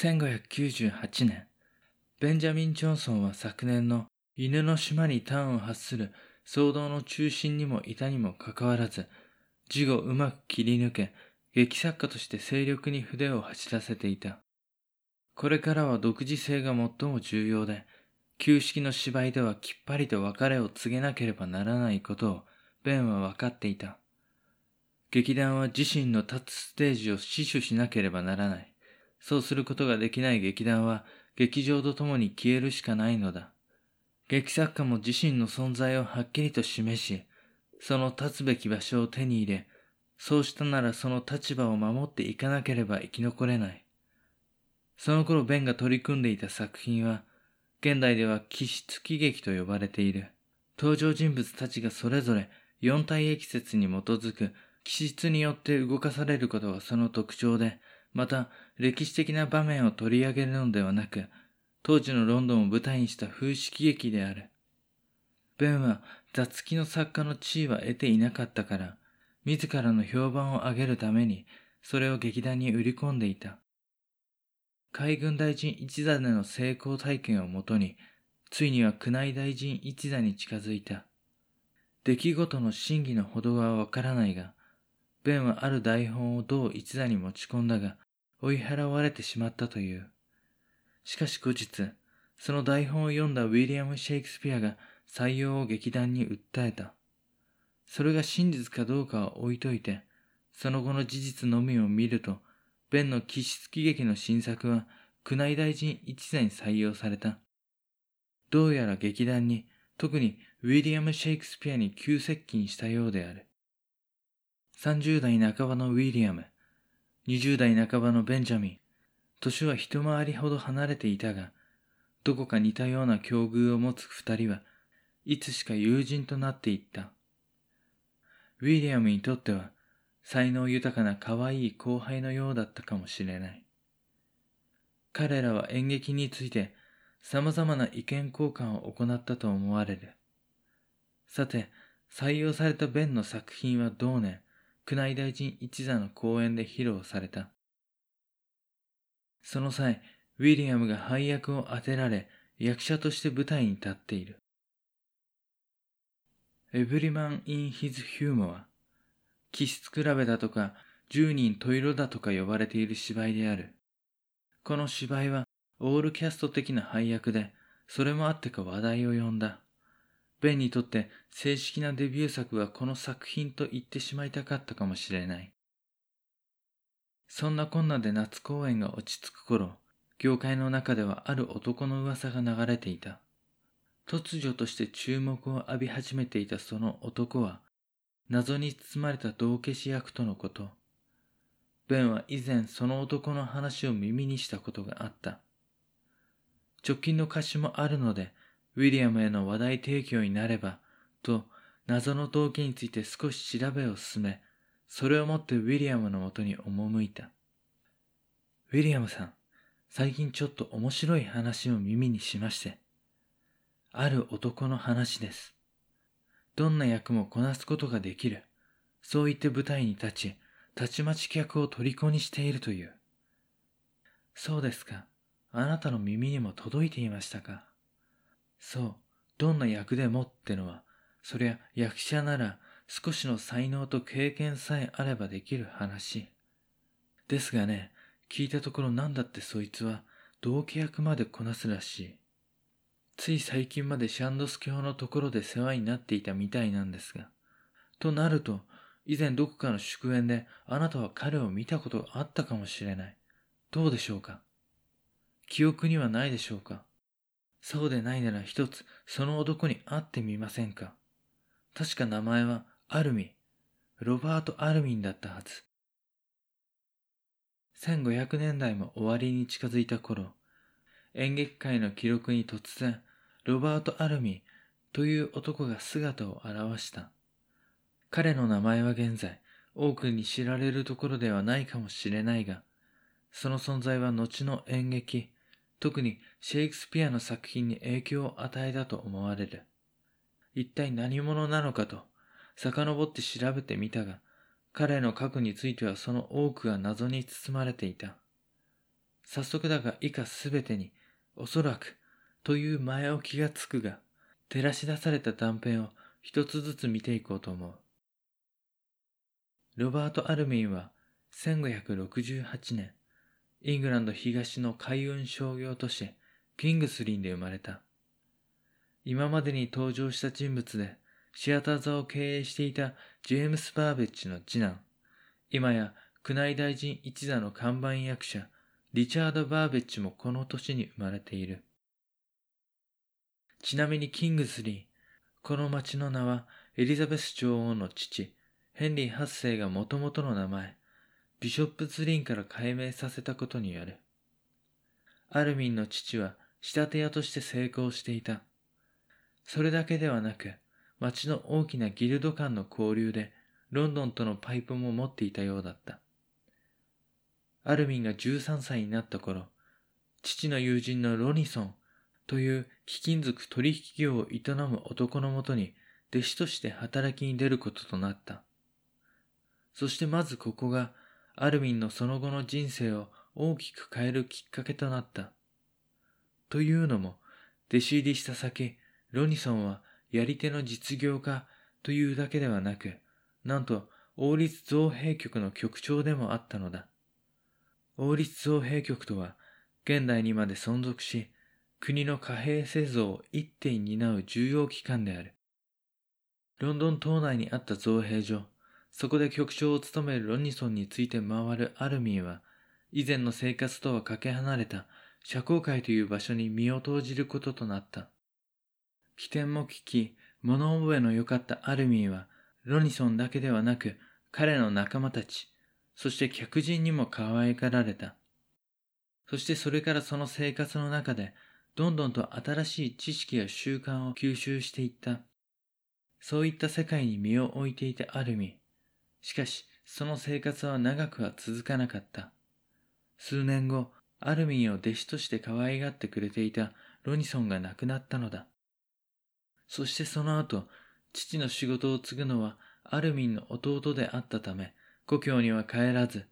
1598年、ベンジャミン・ジョンソンは昨年の犬の島に端を発する騒動の中心にもいたにもかかわらず、事後うまく切り抜け、劇作家として精力に筆を走らせていた。これからは独自性が最も重要で、旧式の芝居ではきっぱりと別れを告げなければならないことを、ベンは分かっていた。劇団は自身の立つステージを死守しなければならない。そうすることができない劇団は、劇場と共に消えるしかないのだ。劇作家も自身の存在をはっきりと示し、その立つべき場所を手に入れ、そうしたならその立場を守っていかなければ生き残れない。その頃ベンが取り組んでいた作品は、現代では気質喜劇と呼ばれている。登場人物たちがそれぞれ四体液説に基づく気質によって動かされることがその特徴で、また歴史的な場面を取り上げるのではなく、当時のロンドンを舞台にした風刺劇である。ベンは雑記の作家の地位は得ていなかったから、自らの評判を上げるために、それを劇団に売り込んでいた。海軍大臣一座での成功体験をもとに、ついには宮内大臣一座に近づいた。出来事の真偽のほどはわからないが、ベンはある台本を同一座に持ち込んだが、追い払われてしまったという。しかし後日、その台本を読んだウィリアム・シェイクスピアが採用を劇団に訴えた。それが真実かどうかは置いといて、その後の事実のみを見ると、ベンの気質喜劇の新作は宮内大臣一座に採用された。どうやら劇団に、特にウィリアム・シェイクスピアに急接近したようである。30代半ばのウィリアム、20代半ばのベンジャミン、年は一回りほど離れていたが、どこか似たような境遇を持つ二人はいつしか友人となっていった。ウィリアムにとっては才能豊かな可愛い後輩のようだったかもしれない。彼らは演劇について様々な意見交換を行ったと思われる。さて、採用されたベンの作品は同年、宮内大臣一座の公演で披露された。その際、ウィリアムが配役を当てられ、役者として舞台に立っている。エブリマン・イン・ヒズ・ヒューモア、気質比べだとか、十人十色だとか呼ばれている芝居である。この芝居は、オールキャスト的な配役で、それもあってか話題を呼んだ。ベンにとって正式なデビュー作はこの作品と言ってしまいたかったかもしれない。そんなこんなで夏公演が落ち着く頃、業界の中ではある男の噂が流れていた。突如として注目を浴び始めていたその男は、謎に包まれた道化師役とのこと。ベンは以前その男の話を耳にしたことがあった。直近の歌詞もあるので、ウィリアムへの話題提供になれば、と謎の動機について少し調べを進め、それをもってウィリアムのもとに赴いた。ウィリアムさん、最近ちょっと面白い話を耳にしまして。ある男の話です。どんな役もこなすことができる。そう言って舞台に立ち、たちまち客を虜にしているという。そうですか。あなたの耳にも届いていましたか？そう、どんな役でもってのは、そりゃ役者なら少しの才能と経験さえあればできる話。ですがね、聞いたところなんだってそいつは同期役までこなすらしい。つい最近までシャンドス教のところで世話になっていたみたいなんですが。となると、以前どこかの祝宴であなたは彼を見たことがあったかもしれない。どうでしょうか？記憶にはないでしょうか？そうでないなら一つその男に会ってみませんか？確か名前はアルミ、ロバート・アルミンだったはず。1500年代も終わりに近づいた頃、演劇界の記録に突然、ロバート・アルミという男が姿を現した。彼の名前は現在、多くに知られるところではないかもしれないが、その存在は後の演劇、特にシェイクスピアの作品に影響を与えたと思われる。一体何者なのかと、遡って調べてみたが、彼の過去についてはその多くが謎に包まれていた。早速だが以下すべてに、おそらく、という前置きがつくが、照らし出された断片を一つずつ見ていこうと思う。ロバート・アルミンは1568年、イングランド東の海運商業都市キングスリンで生まれた。今までに登場した人物でシアター座を経営していたジェームス・バーベッジの次男、今や宮内大臣一座の看板役者、リチャード・バーベッジもこの年に生まれている。ちなみにキングスリー、この町の名はエリザベス女王の父、ヘンリー8世がもともとの名前、ビショップズリンから改名させたことによる。アルミンの父は仕立て屋として成功していた。それだけではなく、町の大きなギルド間の交流でロンドンとのパイプも持っていたようだった。アルミンが13歳になった頃、父の友人のロニソンという貴金属取引業を営む男のもとに弟子として働きに出ることとなった。そしてまずここがアルミンのその後の人生を大きく変えるきっかけとなった。というのも、弟子入りした先、ロニソンはやり手の実業家というだけではなく、なんと王立造幣局の局長でもあったのだ。王立造幣局とは、現代にまで存続し、国の貨幣製造を一手に担う重要機関である。ロンドン島内にあった造幣所、そこで局長を務めるロニソンについて回るアルミンは、以前の生活とはかけ離れた社交界という場所に身を投じることとなった。起点も聞き、物覚えの良かったアルミンは、ロニソンだけではなく、彼の仲間たち、そして客人にも可愛がられた。そしてそれからその生活の中で、どんどんと新しい知識や習慣を吸収していった。そういった世界に身を置いていたアルミン。しかし、その生活は長くは続かなかった。数年後、アルミンを弟子として可愛がってくれていたロニソンが亡くなったのだ。そしてその後、父の仕事を継ぐのはアルミンの弟であったため、故郷には帰らず、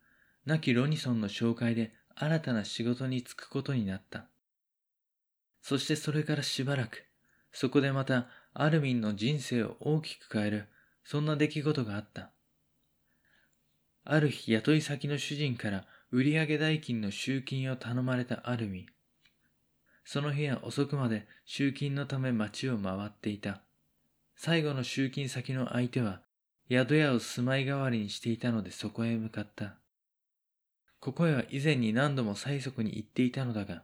亡きロニソンの紹介で新たな仕事に就くことになった。そしてそれからしばらく、そこでまたアルミンの人生を大きく変える、そんな出来事があった。ある日雇い先の主人から売上代金の集金を頼まれたアルミ。その日は遅くまで集金のため街を回っていた。最後の集金先の相手は宿屋を住まい代わりにしていたのでそこへ向かった。ここへは以前に何度も催促に行っていたのだが、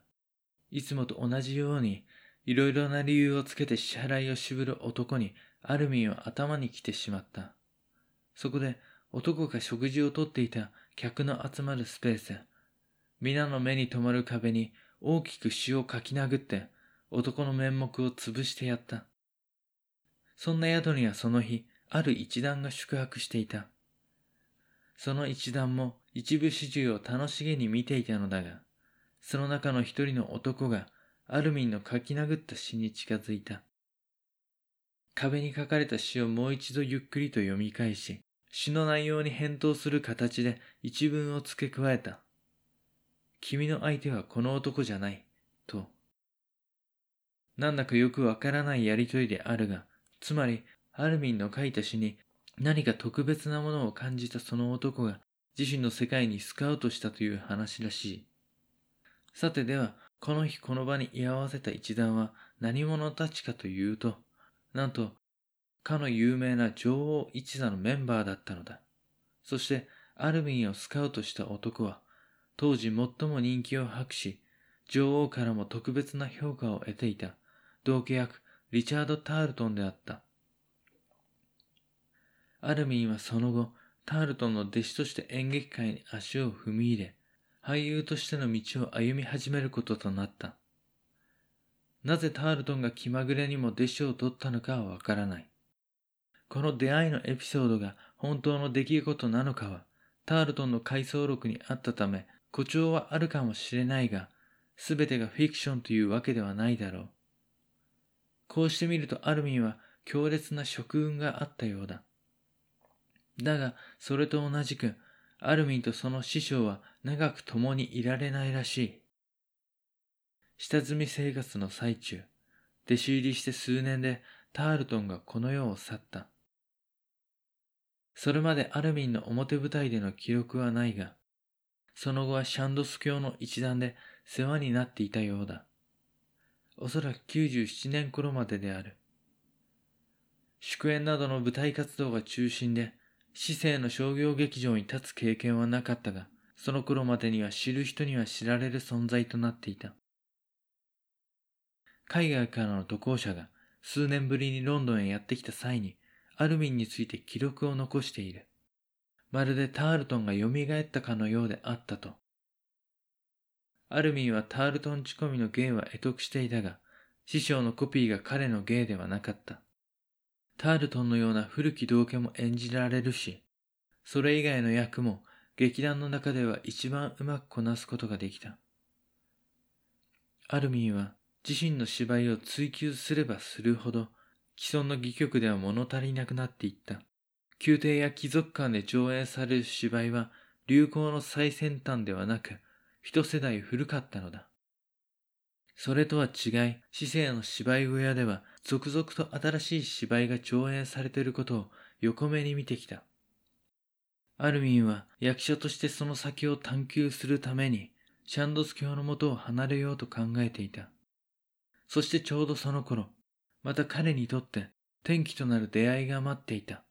いつもと同じようにいろいろな理由をつけて支払いを渋る男にアルミンを頭に来てしまった。そこで男が食事をとっていた客の集まるスペース、皆の目に留まる壁に大きく詩を書き殴って男の面目を潰してやった。そんな宿にはその日、ある一団が宿泊していた。その一団も一部始終を楽しげに見ていたのだが、その中の一人の男がアルミンの書き殴った詩に近づいた。壁に書かれた詩をもう一度ゆっくりと読み返し、詩の内容に返答する形で一文を付け加えた。君の相手はこの男じゃない、と。なんだかよくわからないやりとりであるが、つまり、アルミンの書いた詩に何か特別なものを感じたその男が自身の世界にスカウトしたという話らしい。さてでは、この日この場に居合わせた一団は何者たちかというと、なんとかの有名な女王一座のメンバーだったのだ。そして、アルビンをスカウトした男は、当時最も人気を博し、女王からも特別な評価を得ていた、同家役リチャード・タールトンであった。アルミンはその後、タールトンの弟子として演劇界に足を踏み入れ、俳優としての道を歩み始めることとなった。なぜタールトンが気まぐれにも弟子を取ったのかはわからない。この出会いのエピソードが本当の出来事なのかは、タールトンの回想録にあったため、誇張はあるかもしれないが、すべてがフィクションというわけではないだろう。こうしてみるとアルミンは強烈な職運があったようだ。だが、それと同じく、アルミンとその師匠は長く共にいられないらしい。下積み生活の最中、弟子入りして数年でタールトンがこの世を去った。それまでアルミンの表舞台での記録はないが、その後はシャンドス教の一団で世話になっていたようだ。おそらく97年頃までである。祝宴などの舞台活動が中心で、市政の商業劇場に立つ経験はなかったが、その頃までには知る人には知られる存在となっていた。海外からの渡航者が数年ぶりにロンドンへやってきた際に、アルミンについて記録を残している。まるでタールトンが蘇ったかのようであったと。アルミンはタールトン仕込みの芸は得得していたが、師匠のコピーが彼の芸ではなかった。タールトンのような古き道家も演じられるし、それ以外の役も劇団の中では一番うまくこなすことができた。アルミンは自身の芝居を追求すればするほど既存の戯曲では物足りなくなっていった。宮廷や貴族間で上演される芝居は流行の最先端ではなく一世代古かったのだ。それとは違い、市政の芝居小屋では続々と新しい芝居が上演されていることを横目に見てきた。アルミンは役者としてその先を探求するためにシャンドス教のもとを離れようと考えていた。そしてちょうどその頃、また彼にとって転機となる出会いが待っていた。